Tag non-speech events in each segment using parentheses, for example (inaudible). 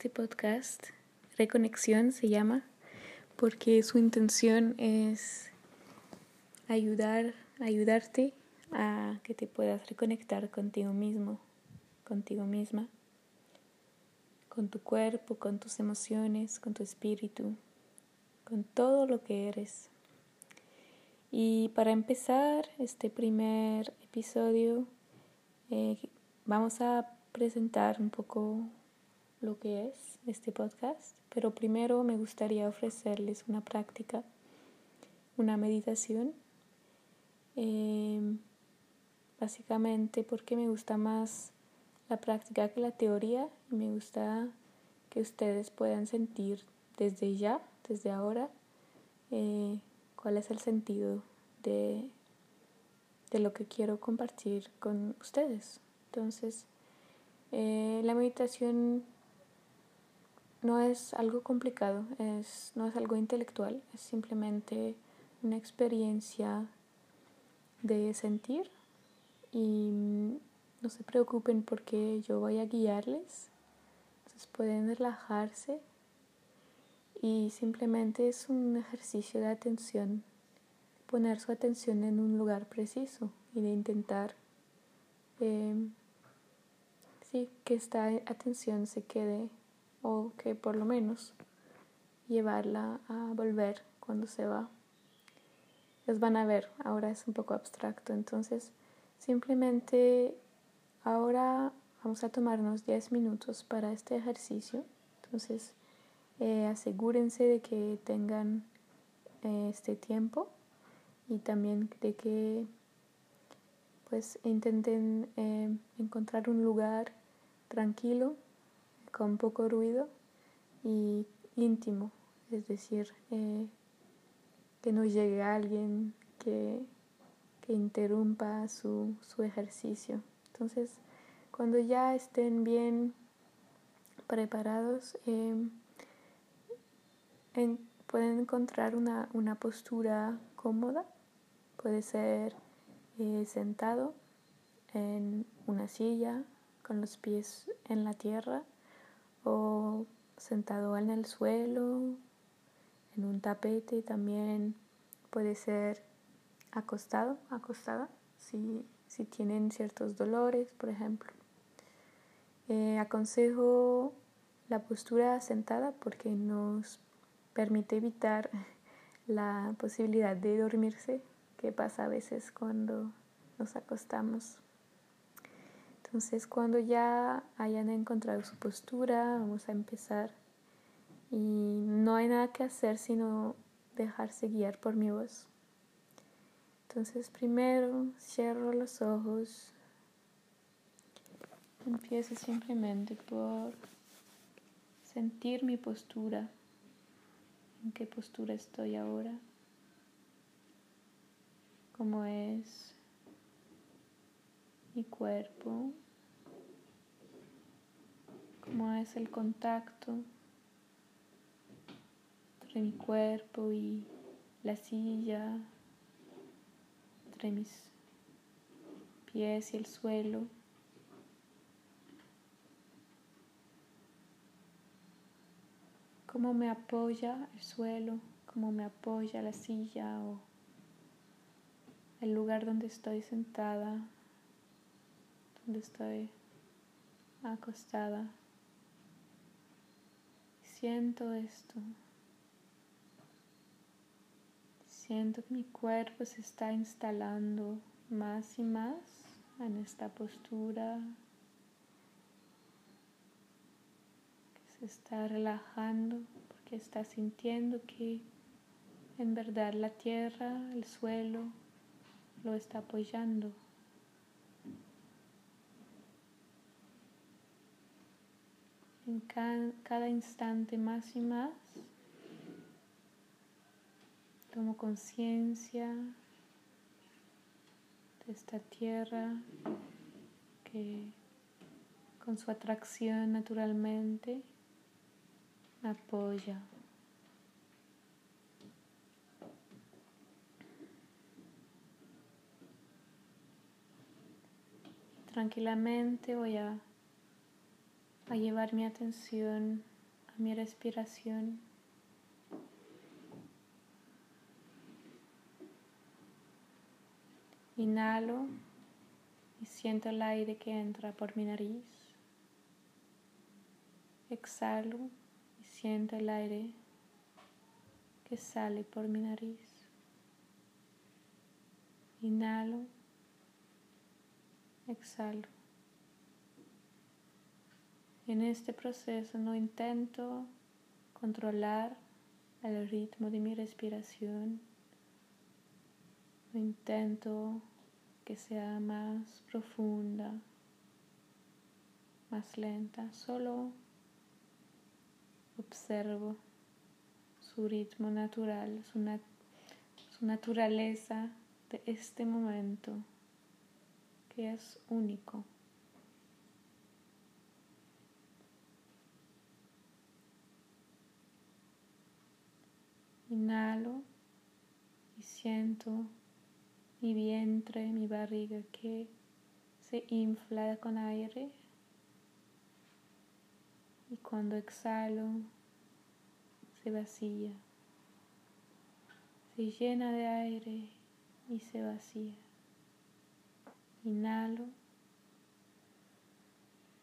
este podcast. Reconexión se llama, porque su intención es ayudar, ayudarte a que te puedas reconectar contigo mismo, contigo misma, con tu cuerpo, con tus emociones, con tu espíritu, con todo lo que eres. Y para empezar este primer episodio, eh, vamos a presentar un poco lo que es este podcast, pero primero me gustaría ofrecerles una práctica, una meditación. Em, básicamente porque me gusta más la práctica que la teoría y me gusta que ustedes puedan sentir desde ya, desde ahora, eh, cuál es el sentido de, de lo que quiero compartir con ustedes. Entonces, eh, la meditación no es algo complicado, es, no es algo intelectual, es simplemente una experiencia de sentir y no se preocupen porque yo voy a guiarles, entonces pueden relajarse y simplemente es un ejercicio de atención, poner su atención en un lugar preciso y de intentar eh, sí, que esta atención se quede o que por lo menos llevarla a volver cuando se va. Los van a ver, ahora es un poco abstracto, entonces simplemente ahora vamos a tomarnos 10 minutos para este ejercicio, entonces eh, asegúrense de que tengan eh, este tiempo y también de que pues intenten eh, encontrar un lugar tranquilo, con poco ruido y íntimo, es decir, eh, que no llegue alguien que, que interrumpa su, su, ejercicio. Entonces, cuando ya estén bien preparados, eh, pueden encontrar una, una, postura cómoda, puede ser eh, sentado en una silla con los pies en la tierra o sentado en el suelo, en un tapete también puede ser acostado, acostada, si, si tienen ciertos dolores, por ejemplo. Eh, aconsejo la postura sentada porque nos permite evitar (laughs) la posibilidad de dormirse que pasa a veces cuando nos acostamos. Entonces cuando ya hayan encontrado su postura, vamos a empezar. Y no hay nada que hacer sino dejarse guiar por mi voz. Entonces primero cierro los ojos. Empiezo simplemente por sentir mi postura. ¿En qué postura estoy ahora? ¿Cómo es? Mi cuerpo, cómo es el contacto entre mi cuerpo y la silla, entre mis pies y el suelo. Cómo me apoya el suelo, cómo me apoya la silla o el lugar donde estoy sentada donde estoy acostada. Siento esto. Siento que mi cuerpo se está instalando más y más en esta postura. Se está relajando porque está sintiendo que en verdad la tierra, el suelo, lo está apoyando. En cada, instante más y más. Tomo conciencia de esta tierra que con su atracción naturalmente me apoya. Tranquilamente voy a a llevar mi atención mi respiración. Inhalo y siento el aire que entra por mi nariz. Exhalo y siento el aire que sale por mi nariz. Inhalo, exhalo. En este proceso no intento controlar el ritmo de mi respiración. No intento que sea más profunda, más lenta. Solo observo su ritmo natural, su, su naturaleza de este momento que es único. Inhalo y siento mi vientre, mi barriga que se infla con aire. Y cuando exhalo, se vacía. Se llena de aire y se vacía. Inhalo,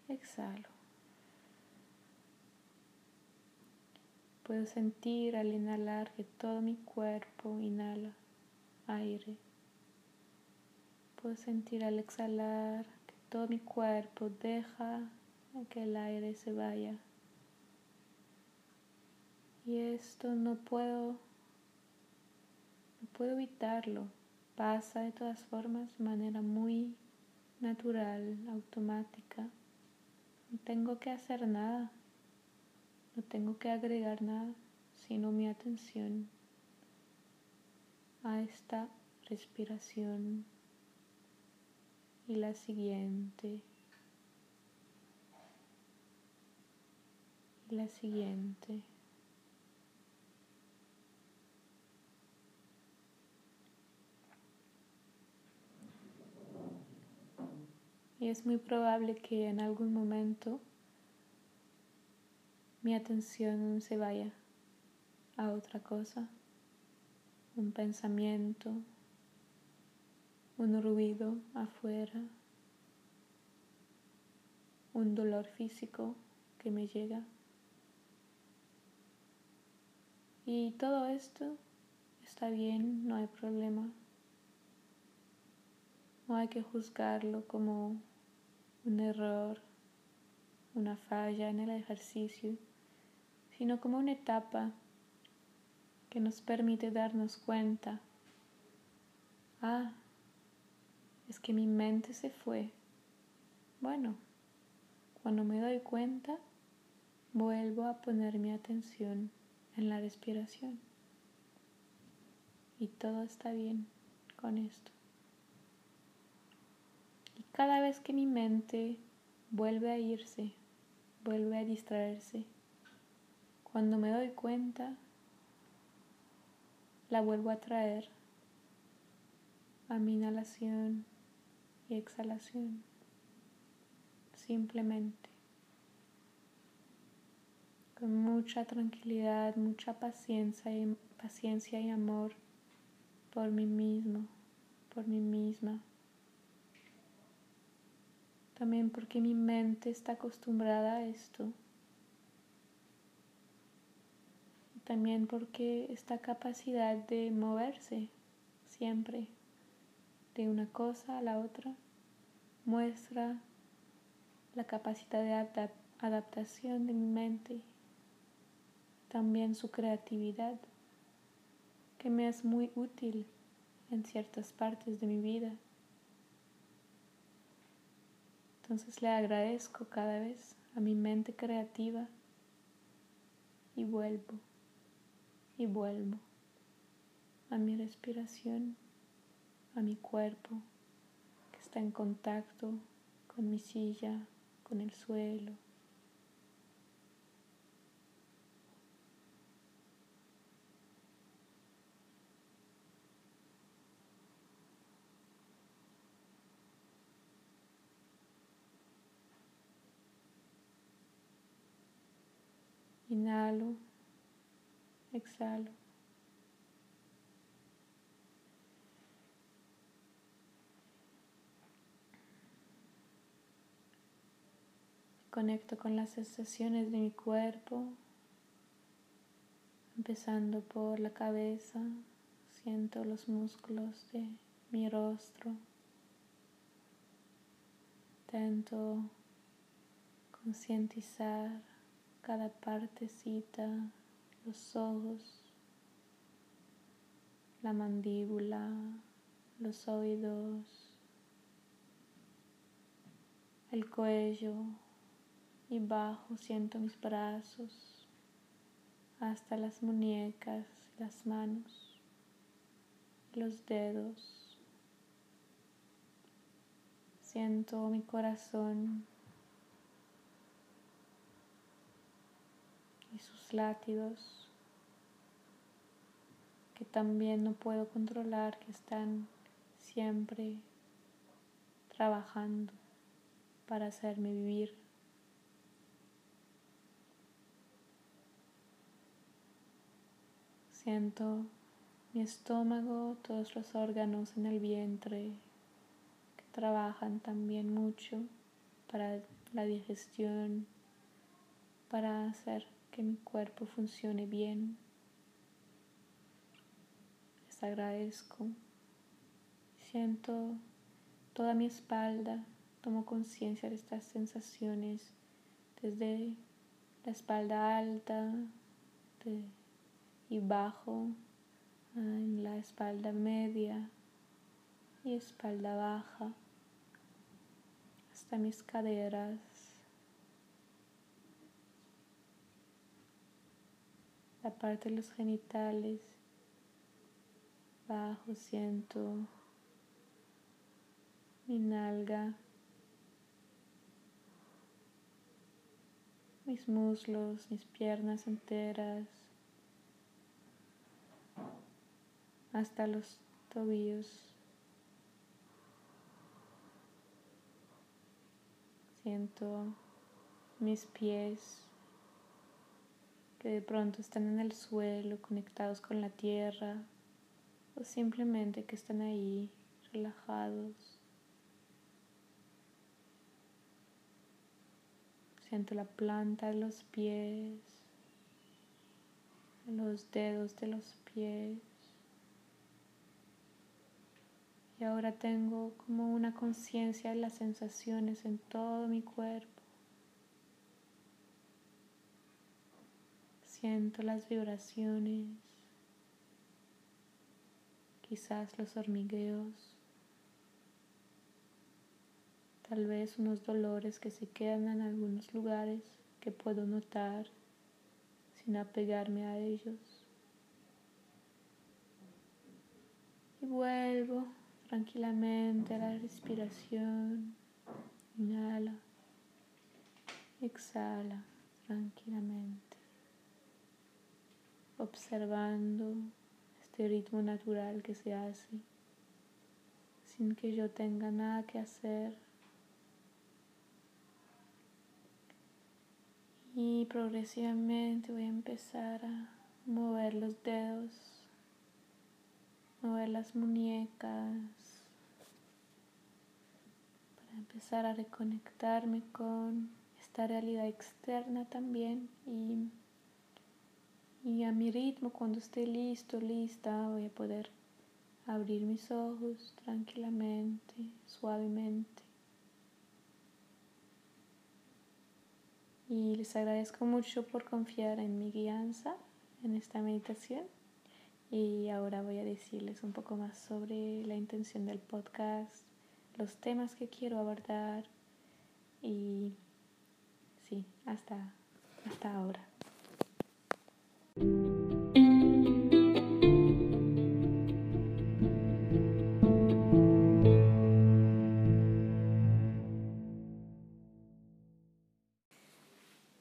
exhalo. Puedo sentir al inhalar que todo mi cuerpo inhala aire. Puedo sentir al exhalar que todo mi cuerpo deja que el aire se vaya. Y esto no puedo, no puedo evitarlo. Pasa de todas formas de manera muy natural, automática. No tengo que hacer nada. No tengo que agregar nada, sino mi atención a esta respiración y la siguiente y la siguiente. Y es muy probable que en algún momento mi atención se vaya a otra cosa, un pensamiento, un ruido afuera, un dolor físico que me llega. Y todo esto está bien, no hay problema. No hay que juzgarlo como un error, una falla en el ejercicio sino como una etapa que nos permite darnos cuenta, ah, es que mi mente se fue. Bueno, cuando me doy cuenta, vuelvo a poner mi atención en la respiración. Y todo está bien con esto. Y cada vez que mi mente vuelve a irse, vuelve a distraerse, cuando me doy cuenta, la vuelvo a traer a mi inhalación y exhalación. Simplemente. Con mucha tranquilidad, mucha paciencia y, paciencia y amor por mí mismo, por mí misma. También porque mi mente está acostumbrada a esto. También porque esta capacidad de moverse siempre de una cosa a la otra muestra la capacidad de adaptación de mi mente, también su creatividad, que me es muy útil en ciertas partes de mi vida. Entonces le agradezco cada vez a mi mente creativa y vuelvo y vuelvo a mi respiración, a mi cuerpo que está en contacto con mi silla, con el suelo. Inhalo, exhalo. Conecto con las sensaciones de mi cuerpo, empezando por la cabeza, siento los músculos de mi rostro. Intento concientizar cada partecita, los ojos, la mandíbula, los oídos, el cuello y bajo siento mis brazos hasta las muñecas, las manos, los dedos. Siento mi corazón sus latidos que también no puedo controlar, que están siempre trabajando para hacerme vivir. Siento mi estómago, todos los órganos en el vientre que trabajan también mucho para la digestión, para hacer que mi cuerpo funcione bien. Les agradezco. Siento toda mi espalda, tomo conciencia de estas sensaciones desde la espalda alta y bajo, en la espalda media y espalda baja, hasta mis caderas, la parte de los genitales, bajo siento mi nalga, mis muslos, mis piernas enteras, hasta los tobillos. Siento mis pies de pronto están en el suelo, conectados con la tierra, o simplemente que están ahí relajados. Siento la planta de los pies, los dedos de los pies. Y ahora tengo como una conciencia de las sensaciones en todo mi cuerpo. Siento las vibraciones, quizás los hormigueos, tal vez unos dolores que se quedan en algunos lugares que puedo notar sin apegarme a ellos. Y vuelvo tranquilamente a la respiración. Inhala, exhala tranquilamente observando este ritmo natural que se hace sin que yo tenga nada que hacer. Y progresivamente voy a empezar a mover los dedos, mover las muñecas, para empezar a reconectarme con esta realidad externa también y y a mi ritmo, cuando esté listo, lista, voy a poder abrir mis ojos tranquilamente, suavemente. Y les agradezco mucho por confiar en mi guianza en esta meditación. Y ahora voy a decirles un poco más sobre la intención del podcast, los temas que quiero abordar y sí, hasta, hasta ahora.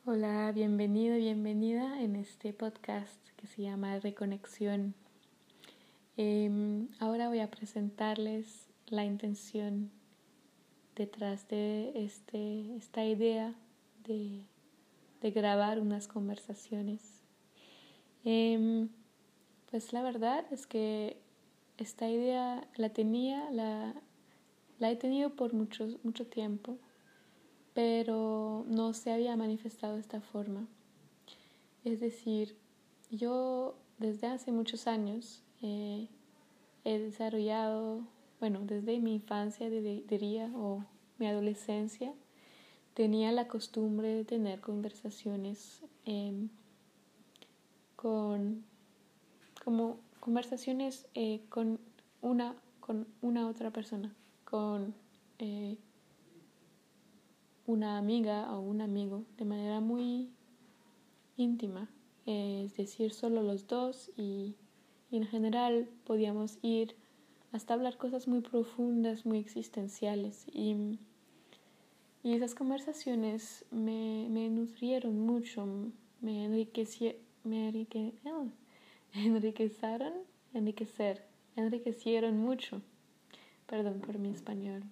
Hola, bienvenido, bienvenida en este podcast que se llama Reconexión. Em, ahora voy a presentarles la intención detrás de este, esta idea de de grabar unas conversaciones. Em, pues la verdad es que esta idea la tenía, la, la he tenido por mucho, mucho tiempo, pero no se había manifestado de esta forma. Es decir, yo desde hace muchos años eh, he desarrollado, bueno, desde mi infancia diría, o mi adolescencia, tenía la costumbre de tener conversaciones em, con, como conversaciones eh, con, una, con una otra persona, con eh, una amiga o un amigo, de manera muy íntima, es decir, solo los dos y, en general podíamos ir hasta hablar cosas muy profundas, muy existenciales y, y esas conversaciones me, me nutrieron mucho, me enriquecieron, me enriquecieron, enriquecer, enriquecieron mucho, perdón por mi español,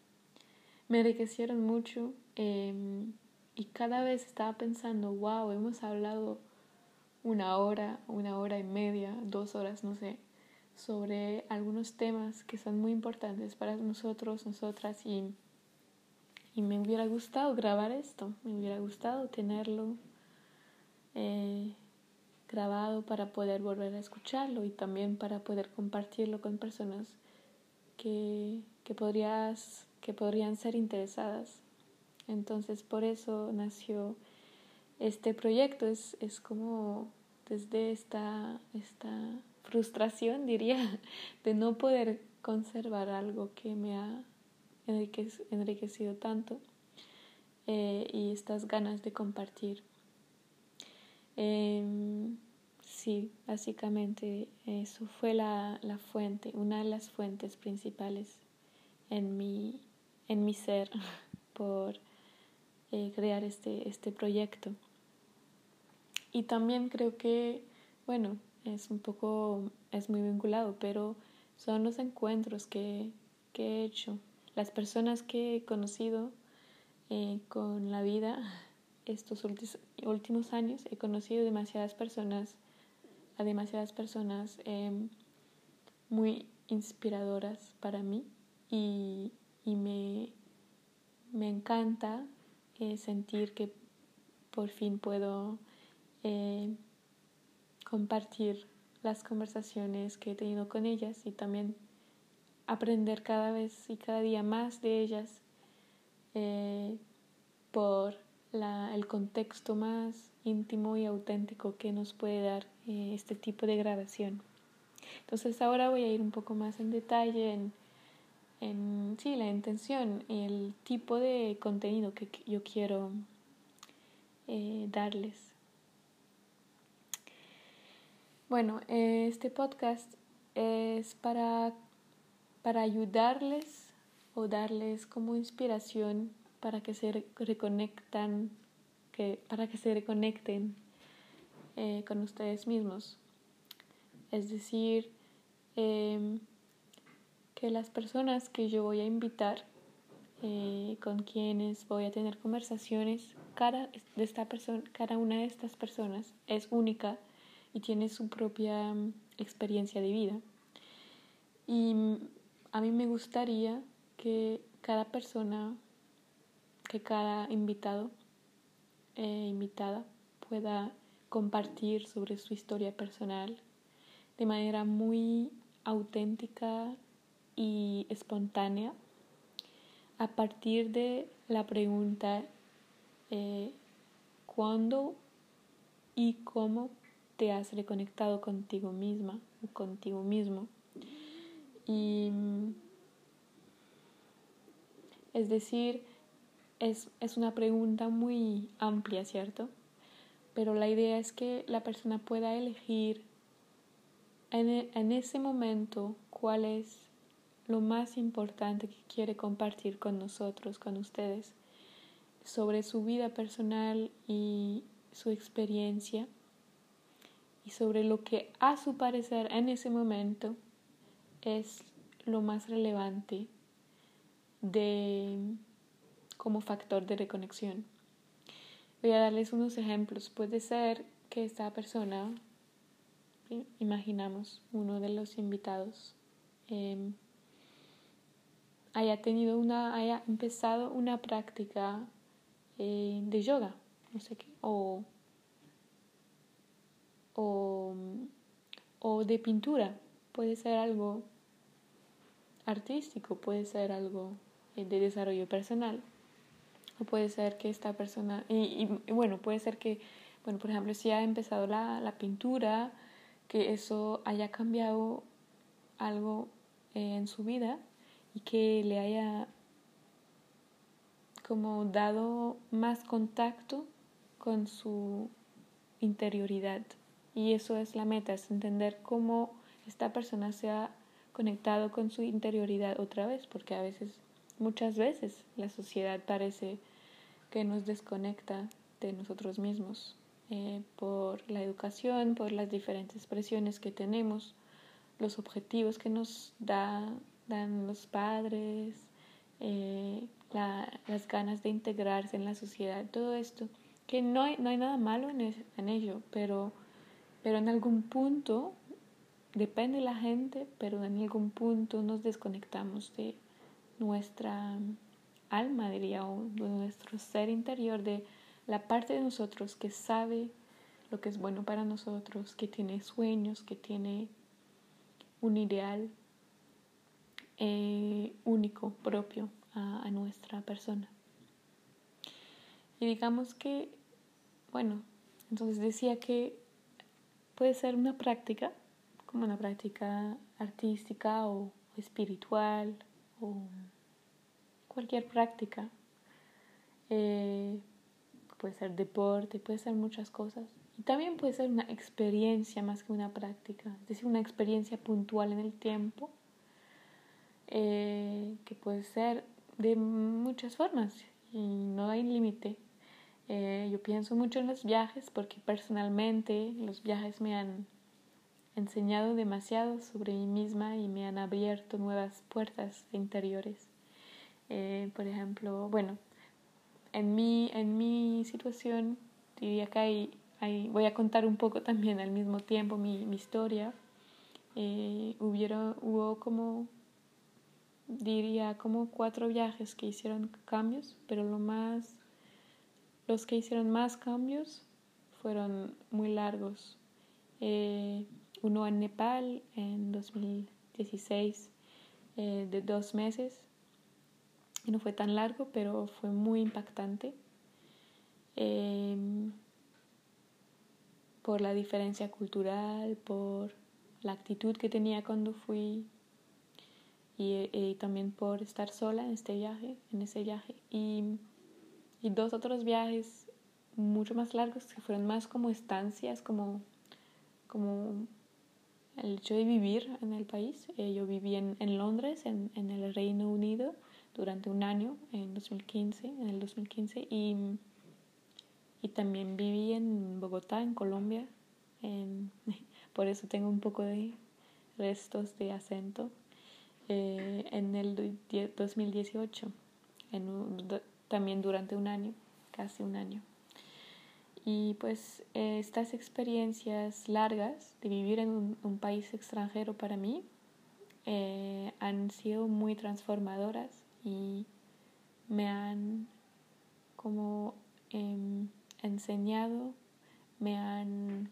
me enriquecieron mucho em, y cada vez estaba pensando, wow, hemos hablado una hora, una hora y media, dos horas, no sé, sobre algunos temas que son muy importantes para nosotros, nosotras y, y me hubiera gustado grabar esto, me hubiera gustado tenerlo eh, grabado para poder volver a escucharlo y también para poder compartirlo con personas que, que, podrías, que podrían ser interesadas entonces por eso nació este proyecto, es, es como desde esta, esta frustración, (laughs) diría, de no poder conservar algo que me ha enriquecido tanto eh, y estas ganas de compartir. Em, sí, básicamente eso fue la, la, fuente, una de las fuentes principales en mi, en mi ser (laughs) por eh, crear este, este proyecto. Y también creo que, bueno, es un poco, es muy vinculado, pero son los encuentros que, que he hecho, las personas que he conocido eh, con la vida (laughs) estos últimos años, he conocido demasiadas personas, a demasiadas personas em, muy inspiradoras para mí y, y me, me encanta eh, sentir que por fin puedo eh, compartir las conversaciones que he tenido con ellas y también aprender cada vez y cada día más de ellas eh, por el contexto más íntimo y auténtico que nos puede dar este tipo de grabación. Entonces ahora voy a ir un poco más en detalle en sí, la intención el tipo de contenido que yo quiero eh, darles. Bueno, este podcast es para, para ayudarles o darles como inspiración para que se reconectan, que, para que se reconecten eh, con ustedes mismos. Es decir, em, que las personas que yo voy a invitar, eh, con quienes voy a tener conversaciones, cada, de esta persona, cada una de estas personas es única y tiene su propia mm, experiencia de vida. Y mm, a mí me gustaría que cada persona, que cada invitado, eh, invitada, pueda compartir sobre su historia personal de manera muy auténtica y espontánea a partir de la pregunta eh, ¿cuándo y cómo te has reconectado contigo misma o contigo mismo? Y es decir, es, es una pregunta muy amplia, ¿cierto? Pero la idea es que la persona pueda elegir en, en ese momento cuál es lo más importante que quiere compartir con nosotros, con ustedes, sobre su vida personal y su experiencia y sobre lo que a su parecer en ese momento es lo más relevante de como factor de reconexión. voy a darles unos ejemplos. Puede ser que esta persona, imaginamos, uno de los invitados, em, haya tenido una, haya empezado una práctica eh, de yoga, no sé qué, o, o, o de pintura, puede ser algo artístico, puede ser algo eh, de desarrollo personal, o puede ser que esta persona, y, bueno, puede ser que, bueno, por ejemplo, si ha empezado la, la pintura, que eso haya cambiado algo eh, en su vida y que le haya como dado más contacto con su interioridad. Y eso es la meta, es entender cómo esta persona se ha conectado con su interioridad otra vez, porque a veces, muchas veces, la sociedad parece que nos desconecta de nosotros mismos eh, por la educación, por las diferentes presiones que tenemos, los objetivos que nos da, dan los padres, eh, las ganas de integrarse en la sociedad, todo esto, que no hay, no hay nada malo en, en ello, pero, pero en algún punto depende de la gente, pero en algún punto nos desconectamos de nuestra alma, diría, o de nuestro ser interior, de la parte de nosotros que sabe lo que es bueno para nosotros, que tiene sueños, que tiene un ideal eh, único, propio a, nuestra persona. Y digamos que, bueno, entonces decía que puede ser una práctica como una práctica artística o espiritual o cualquier práctica. Eh, puede ser deporte, puede ser muchas cosas. Y también puede ser una experiencia más que una práctica, es decir, una experiencia puntual en el tiempo, eh, que puede ser de muchas formas y no hay límite. Eh, yo pienso mucho en los viajes porque personalmente los viajes me han enseñado demasiado sobre mí misma y me han abierto nuevas puertas interiores. Eh, por ejemplo, bueno, en mi, en mi situación diría que hay, voy a contar un poco también al mismo tiempo mi, mi historia. Eh, hubo como, diría, como cuatro viajes que hicieron cambios, pero lo más, los que hicieron más cambios fueron muy largos. Eh, uno en Nepal en 2016 eh, de dos meses. No fue tan largo, pero fue muy impactante em, por la diferencia cultural, por la actitud que tenía cuando fui y, también por estar sola en este viaje, en ese viaje. Y, y dos otros viajes mucho más largos que fueron más como estancias, como, como el hecho de vivir en el país. Eh, yo viví en, en Londres, en, en, el Reino Unido, durante un año, en 2015, en el 2015, y, y también viví en Bogotá, en Colombia. (laughs) Por eso tengo un poco de restos de acento. Eh, en el 2018, en, también durante un año, casi un año. Y pues estas experiencias largas de vivir en un, país extranjero para mí eh, han sido muy transformadoras y me han como em, enseñado, me han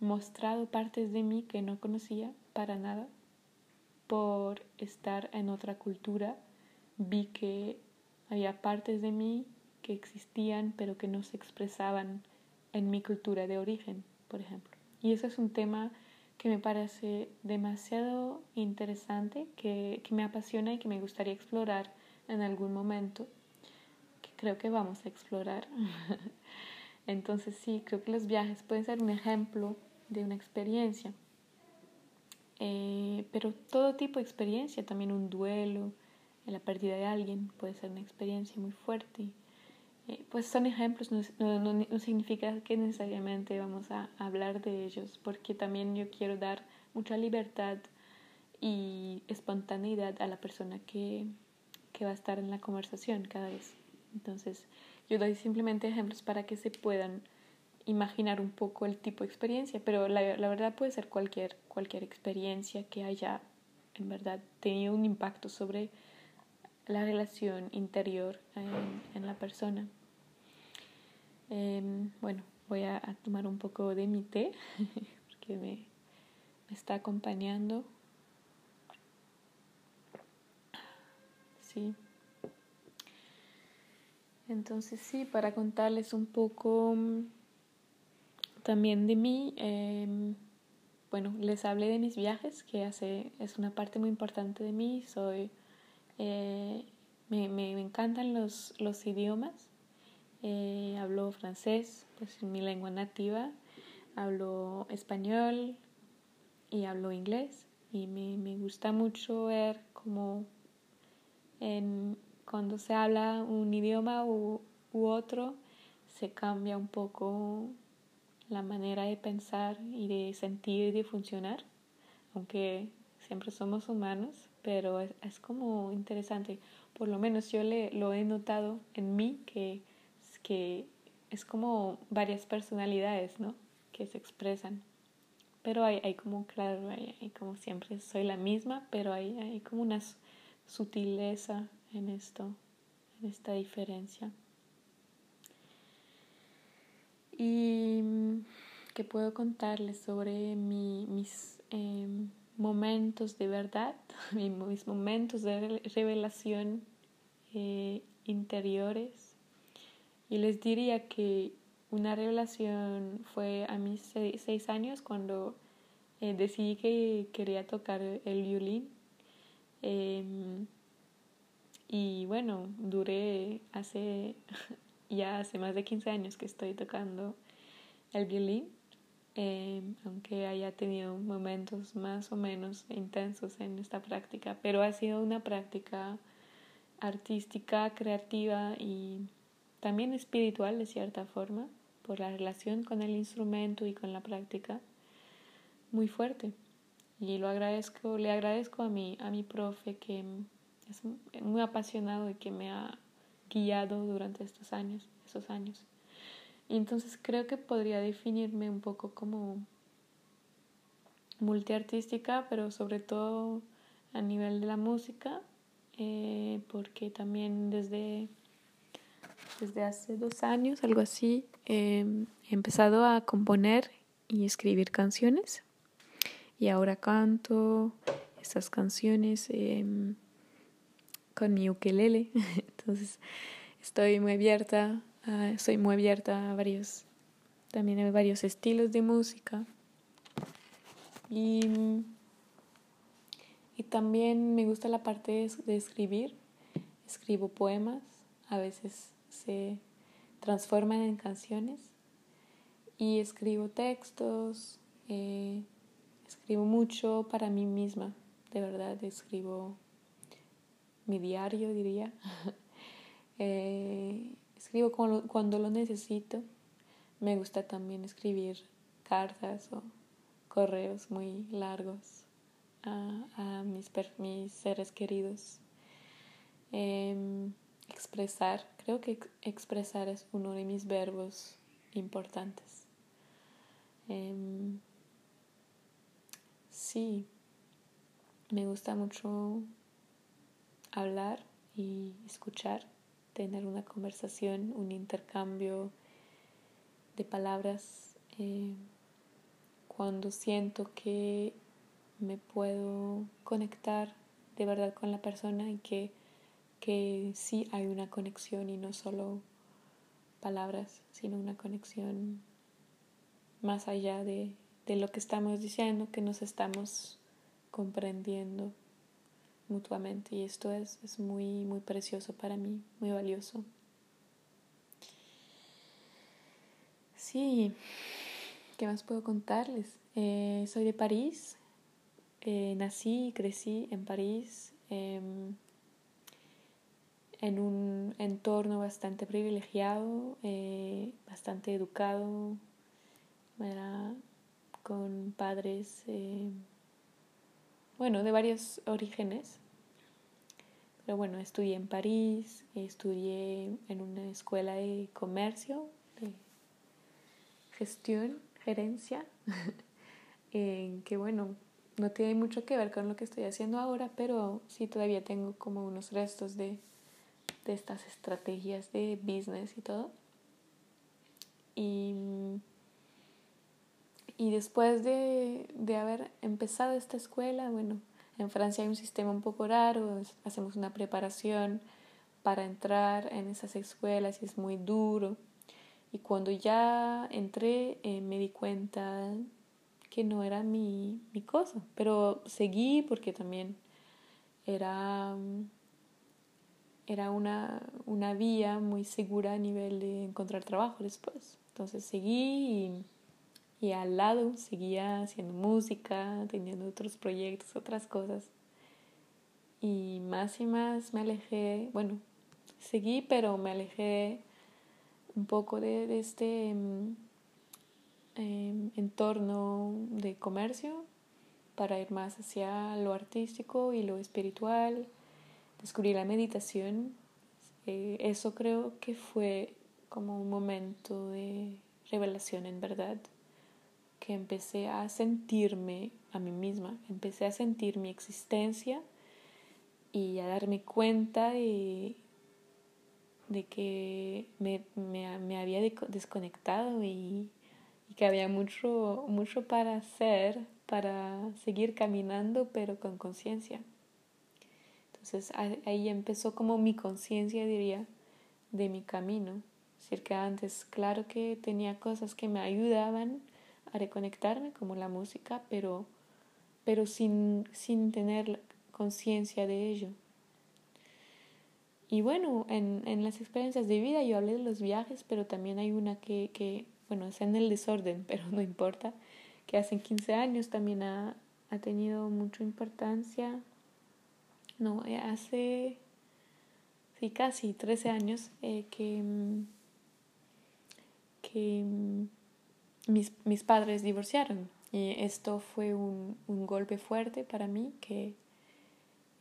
mostrado partes de mí que no conocía para nada. Por estar en otra cultura vi que había partes de mí que existían pero que no se expresaban en mi cultura de origen, por ejemplo. Y eso es un tema que me parece demasiado interesante, que, que me apasiona y que me gustaría explorar en algún momento, que creo que vamos a explorar. (laughs) Entonces sí, creo que los viajes pueden ser un ejemplo de una experiencia, eh, pero todo tipo de experiencia, también un duelo, la pérdida de alguien puede ser una experiencia muy fuerte eh, pues son ejemplos, no, no, no, significa que necesariamente vamos a hablar de ellos, porque también yo quiero dar mucha libertad y espontaneidad a la persona que, que va a estar en la conversación cada vez. Entonces, yo doy simplemente ejemplos para que se puedan imaginar un poco el tipo de experiencia, pero la, la verdad puede ser cualquier, cualquier experiencia que haya en verdad tenido un impacto sobre la relación interior en, en la persona. Em, bueno, voy a, tomar un poco de mi té (laughs) porque me, me está acompañando. Sí. Entonces sí, para contarles un poco mm, también de mí, em, bueno, les hablé de mis viajes, que hace, es una parte muy importante de mí. Soy, eh, me, me, encantan los, los idiomas. Eh, hablo francés, pues mi lengua nativa. Hablo español y hablo inglés. Y me, me gusta mucho ver cómo en, cuando se habla un idioma u, u otro, se cambia un poco la manera de pensar y de sentir y de funcionar, aunque siempre somos humanos, pero es, como interesante. Por lo menos yo le, lo he notado en mí, que, que es como varias personalidades, ¿no? Que se expresan. Pero hay, hay como, claro, hay, hay, como siempre soy la misma, pero hay, hay como una sutileza en esto, en esta diferencia. Y mm, que puedo contarles sobre mi, mis em, momentos de verdad, (laughs) mis momentos de revelación eh, interiores. Y les diría que una revelación fue a mis seis, años cuando eh, decidí que quería tocar el violín. Em, y bueno, duré hace (laughs) ya hace más de 15 años que estoy tocando el violín, eh, aunque haya tenido momentos más o menos intensos en esta práctica, pero ha sido una práctica artística, creativa y también espiritual de cierta forma, por la relación con el instrumento y con la práctica, muy fuerte. Y lo agradezco, le agradezco a mi, a mi profe que es muy apasionado y que me ha guiado durante estos años, esos años. Y entonces creo que podría definirme un poco como multiartística, pero sobre todo a nivel de la música, eh, porque también desde, desde hace dos años, algo así, em, he empezado a componer y escribir canciones. Y ahora canto estas canciones. Em, con mi ukelele. (laughs) Entonces estoy muy abierta, soy muy abierta a varios, también hay varios estilos de música. Y, y también me gusta la parte de, escribir. Escribo poemas, a veces se transforman en canciones. Y escribo textos, eh, escribo mucho para mí misma, de verdad, escribo mi diario, diría. (laughs) Eh, escribo cuando, lo necesito. Me gusta también escribir cartas o correos muy largos a, mis, mis, seres queridos. Em, expresar, creo que expresar es uno de mis verbos importantes. Em, sí, me gusta mucho hablar y escuchar, tener una conversación, un intercambio de palabras. Eh, cuando siento que me puedo conectar de verdad con la persona y que, que sí hay una conexión y no solo palabras, sino una conexión más allá de, de lo que estamos diciendo, que nos estamos comprendiendo mutuamente y esto es, es muy, muy precioso para mí, muy valioso. Sí, ¿qué más puedo contarles? Eh, soy de París, eh, nací y crecí en París em, en un entorno bastante privilegiado, eh, bastante educado, con padres, bueno, de varios orígenes pero bueno, estudié en París, estudié en una escuela de comercio, de gestión, gerencia, (laughs) en que bueno, no tiene mucho que ver con lo que estoy haciendo ahora, pero sí todavía tengo como unos restos de, de estas estrategias de business y todo. Y, y después de, de haber empezado esta escuela, bueno, en Francia hay un sistema un poco raro, hacemos una preparación para entrar en esas escuelas y es muy duro. Y cuando ya entré eh, me di cuenta que no era mi, mi cosa, pero seguí porque también era, era una, una vía muy segura a nivel de encontrar trabajo después. Entonces seguí y, y al lado seguía haciendo música, teniendo otros proyectos, otras cosas. Y más y más me alejé, bueno, seguí, pero me alejé un poco de, este eh, entorno de comercio para ir más hacia lo artístico y lo espiritual, descubrí la meditación. Eh, eso creo que fue como un momento de revelación en verdad, que empecé a sentirme a mí misma, empecé a sentir mi existencia y a darme cuenta de, de que me, me, me había desconectado y, que había mucho, mucho para hacer, para seguir caminando, pero con conciencia. Entonces ahí empezó como mi conciencia, diría, de mi camino decir, que antes, claro que tenía cosas que me ayudaban a reconectarme, como la música, pero, pero sin, sin tener conciencia de ello. Y bueno, en, en, las experiencias de vida yo hablé de los viajes, pero también hay una que, que, bueno, es en el desorden, (laughs) pero no importa, que hace 15 años también ha, ha tenido mucha importancia. No, eh, hace, sí, casi 13 años eh, que que mis, mis padres divorciaron y esto fue un, un golpe fuerte para mí que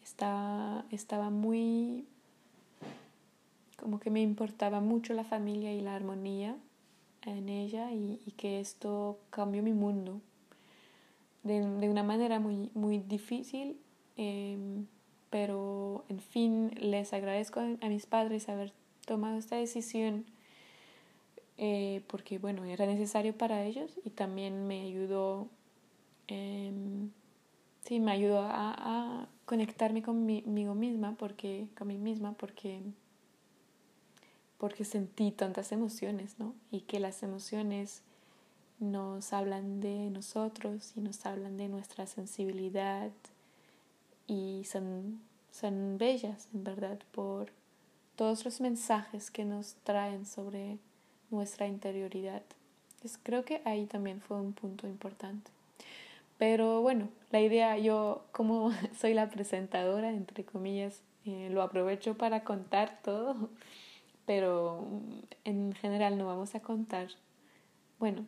estaba, estaba muy como que me importaba mucho la familia y la armonía en ella y, que esto cambió mi mundo de, de una manera muy, muy difícil, eh, pero en fin les agradezco a mis padres haber tomado esta decisión eh, porque bueno, era necesario para ellos y también me ayudó, eh, sí, me ayudó a, a conectarme conmigo misma, porque, con mí misma, porque, porque sentí tantas emociones, ¿no? Y que las emociones nos hablan de nosotros y nos hablan de nuestra sensibilidad y son, son bellas, en verdad, por todos los mensajes que nos traen sobre nuestra interioridad. creo que ahí también fue un punto importante. Pero bueno, la idea, yo como (laughs) soy la presentadora, entre comillas, eh, lo aprovecho para contar todo, pero en general no vamos a contar, bueno,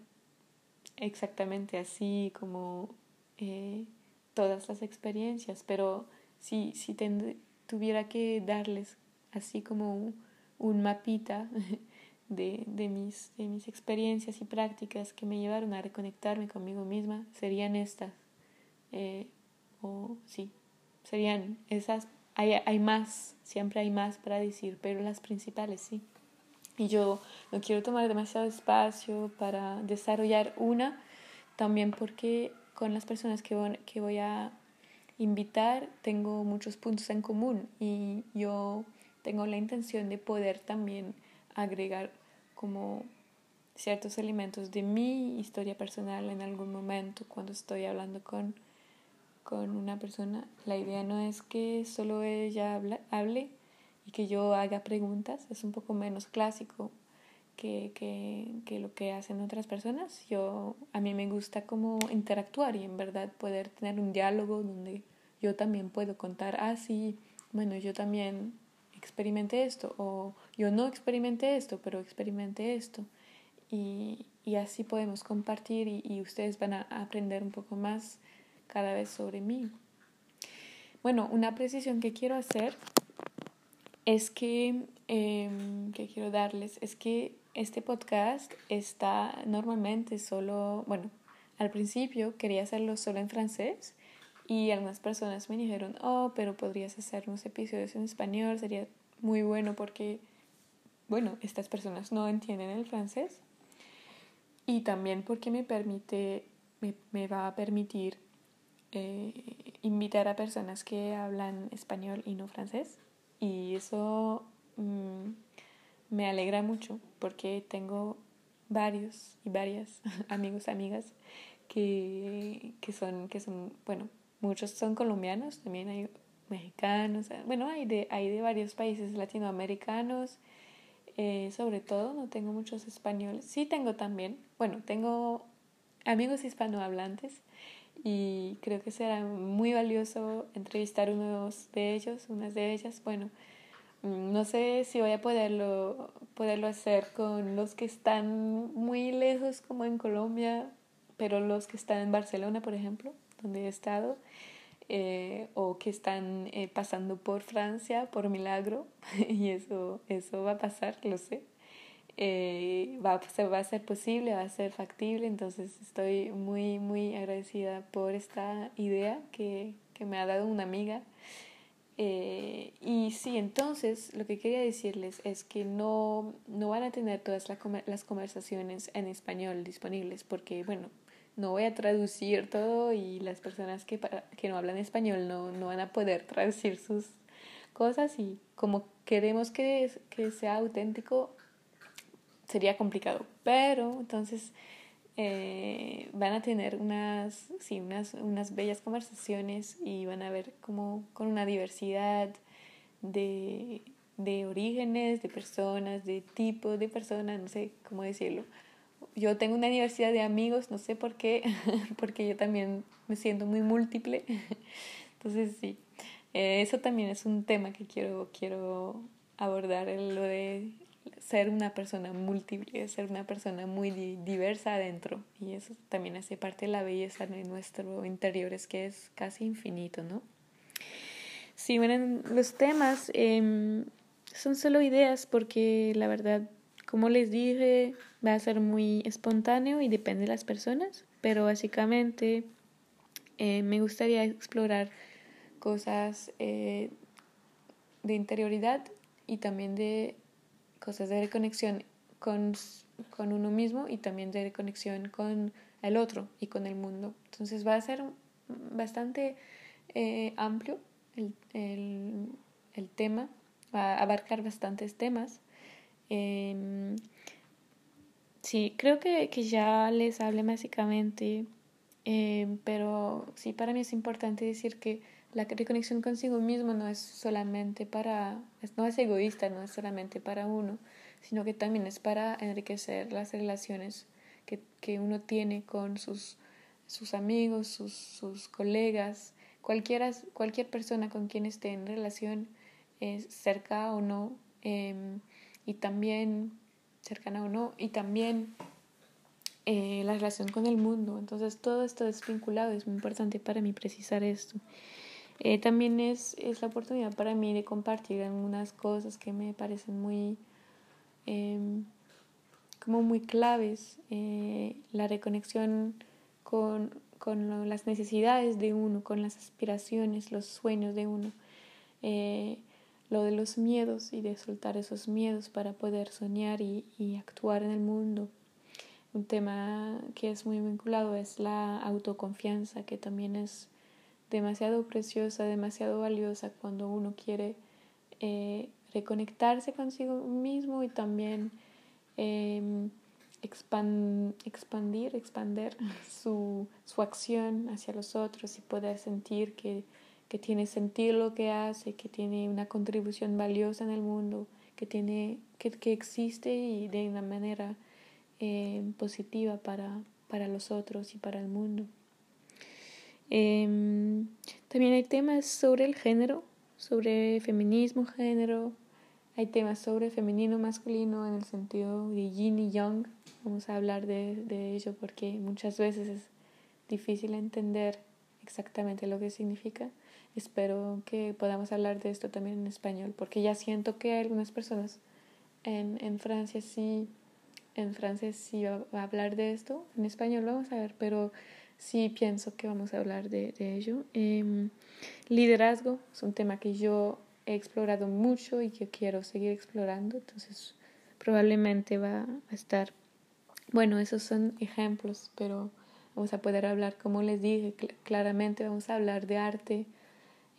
exactamente así como eh, todas las experiencias, pero si, si tuviera que darles así como un mapita (laughs) de, de, mis, de mis experiencias y prácticas que me llevaron a reconectarme conmigo misma serían estas. Eh, o sí, serían esas. Hay, hay más, siempre hay más para decir, pero las principales sí. Y yo no quiero tomar demasiado espacio para desarrollar una, también porque con las personas que voy, que voy a invitar tengo muchos puntos en común y yo tengo la intención de poder también agregar como ciertos elementos de mi historia personal en algún momento cuando estoy hablando con, con una persona. La idea no es que solo ella hable y que yo haga preguntas, es un poco menos clásico que, que, que lo que hacen otras personas. Yo, a mí me gusta como interactuar y en verdad poder tener un diálogo donde yo también puedo contar, ah, sí, bueno, yo también experimenté esto o yo no experimenté esto, pero experimenté esto. Y, y así podemos compartir y, y, ustedes van a aprender un poco más cada vez sobre mí. Bueno, una precisión que quiero hacer es que, eh, que quiero darles, es que este podcast está normalmente solo, bueno, al principio quería hacerlo solo en francés y algunas personas me dijeron, oh, pero podrías hacer unos episodios en español, sería muy bueno porque, bueno, estas personas no entienden el francés y también porque me permite, me, me va a permitir eh, invitar a personas que hablan español y no francés y eso mm, me alegra mucho porque tengo varios y varias (laughs) amigos, amigas que, que, son, que son, bueno, muchos son colombianos, también hay mexicanos, bueno, hay de, hay de varios países latinoamericanos, eh, sobre todo, no tengo muchos españoles, sí tengo también, bueno, tengo amigos hispanohablantes y creo que será muy valioso entrevistar unos de ellos, unas de ellas, bueno, mm, no sé si voy a poderlo, poderlo hacer con los que están muy lejos como en Colombia, pero los que están en Barcelona, por ejemplo, donde he estado, eh, o que están eh, pasando por Francia por milagro, (laughs) y eso, eso va a pasar, lo sé. Eh, va, va a ser posible, va a ser factible, entonces estoy muy, muy agradecida por esta idea que, que me ha dado una amiga. y sí, entonces lo que quería decirles es que no, no van a tener todas las conversaciones en español disponibles porque, bueno, no voy a traducir todo y las personas que, que no hablan español no, no van a poder traducir sus cosas y como queremos que, que sea auténtico sería complicado. Pero entonces eh, van a tener unas sí unas unas bellas conversaciones y van a ver como con una diversidad de de orígenes de personas de tipos de personas no sé cómo decirlo yo tengo una diversidad de amigos, no sé por qué, (laughs) porque yo también me siento muy múltiple. (laughs) Entonces sí, eh, eso también es un tema que quiero, quiero abordar, lo de ser una persona múltiple, ser una persona muy diversa adentro. Y eso también hace parte de la belleza de nuestro interior, es que es casi infinito, ¿no? Sí, bueno, los temas eh, son solo ideas porque la verdad como les dije, va a ser muy espontáneo y depende de las personas, pero básicamente eh, me gustaría explorar cosas eh, de interioridad y también de cosas de reconexión con, con uno mismo y también de reconexión con el otro y con el mundo. Entonces va a ser bastante eh, amplio el, el, el tema, va a abarcar bastantes temas eh, sí, creo que, que, ya les hablé básicamente, eh, pero sí, para mí es importante decir que la reconexión consigo mismo no es solamente para, no es egoísta, no es solamente para uno, sino que también es para enriquecer las relaciones que, que uno tiene con sus, sus amigos, sus, sus colegas, cualquiera, cualquier persona con quien esté en relación, eh, cerca o no. Eh, y también cercana o no, y también eh, la relación con el mundo. Entonces todo esto es vinculado, es muy importante para mí precisar esto. Eh, también es, es la oportunidad para mí de compartir algunas cosas que me parecen muy, em, como muy claves. Eh, la reconexión con, con las necesidades de uno, con las aspiraciones, los sueños de uno lo de los miedos y de soltar esos miedos para poder soñar y, y actuar en el mundo. Un tema que es muy vinculado es la autoconfianza, que también es demasiado preciosa, demasiado valiosa cuando uno quiere eh, reconectarse consigo mismo y también eh, expandir, expander (laughs) su, su acción hacia los otros y poder sentir que que tiene sentido lo que hace, que tiene una contribución valiosa en el mundo, que, tiene, que, que existe y de una manera eh, positiva para, para los otros y para el mundo. Eh, también hay temas sobre el género, sobre feminismo, género. Hay temas sobre femenino, masculino en el sentido de yin y yang. Vamos a hablar de, de ello porque muchas veces es difícil entender exactamente lo que significa. Espero que podamos hablar de esto también en español, porque ya siento que hay algunas personas en, en Francia sí, en Francia sí va a hablar de esto, en español vamos a ver, pero sí pienso que vamos a hablar de, de ello. Eh, liderazgo es un tema que yo he explorado mucho y que quiero seguir explorando, entonces probablemente va a estar, bueno, esos son ejemplos, pero vamos a poder hablar, como les dije, claramente vamos a hablar de arte,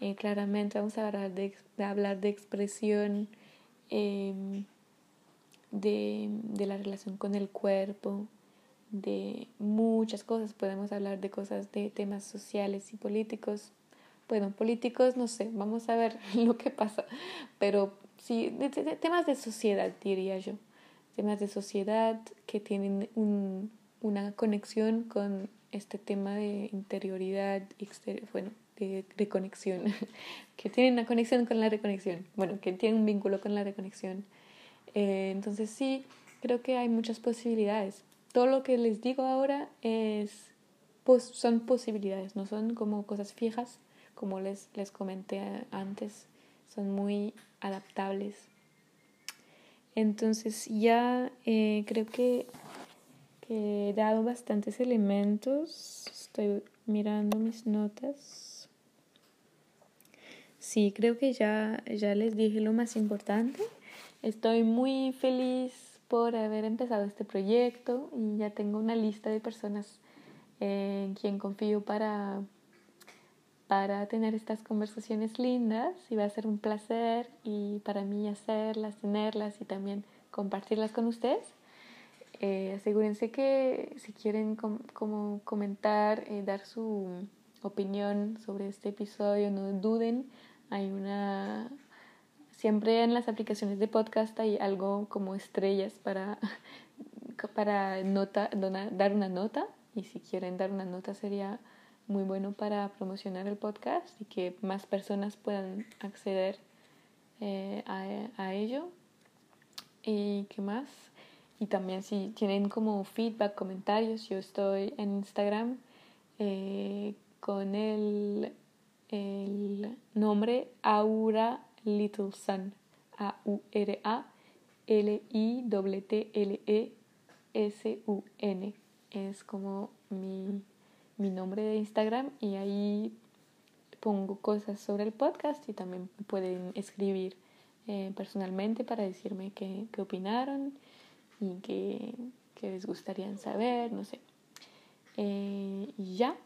eh, claramente vamos a hablar de, hablar de expresión, eh, de, de la relación con el cuerpo, de muchas cosas, podemos hablar de cosas de temas sociales y políticos, bueno, políticos, no sé, vamos a ver (laughs) lo que pasa, pero sí, temas de sociedad, diría yo, temas de sociedad que tienen un, una conexión con este tema de interioridad, exterior, bueno, de reconexión, (laughs) que tienen una conexión con la reconexión, bueno, que tienen un vínculo con la reconexión. Eh, entonces sí, creo que hay muchas posibilidades. Todo lo que les digo ahora es, pues, son posibilidades, no son como cosas fijas, como les, les comenté antes, son muy adaptables. Entonces ya eh, creo que he dado bastantes elementos. Estoy mirando mis notas. Sí, creo que ya, ya les dije lo más importante. Estoy muy feliz por haber empezado este proyecto y ya tengo una lista de personas en quien confío para para tener estas conversaciones lindas y va a ser un placer y para mí hacerlas, tenerlas y también compartirlas con ustedes. Eh, asegúrense que si quieren com como comentar, eh, dar su opinión sobre este episodio, no duden. Hay una... Siempre en las aplicaciones de podcast hay algo como estrellas para, (laughs) para nota, dar una nota y si quieren dar una nota sería muy bueno para promocionar el podcast y que más personas puedan acceder eh, a, a, ello. ¿Y qué más? Y también si tienen como feedback, comentarios, yo estoy en Instagram eh, con el, el nombre Aura Little Sun. A-U-R-A L-I-T-L-E-S-U-N. Es como mi mi nombre de Instagram y ahí pongo cosas sobre el podcast y también pueden escribir eh, personalmente para decirme qué, qué opinaron y qué, qué, les gustaría saber, no sé. Eh, ya,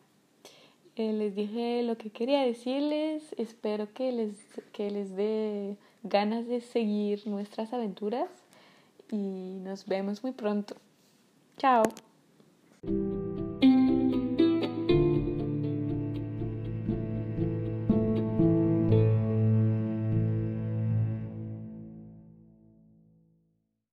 eh, les dije lo que quería decirles, espero que les, que les dé ganas de seguir nuestras aventuras y nos vemos muy pronto. Chao.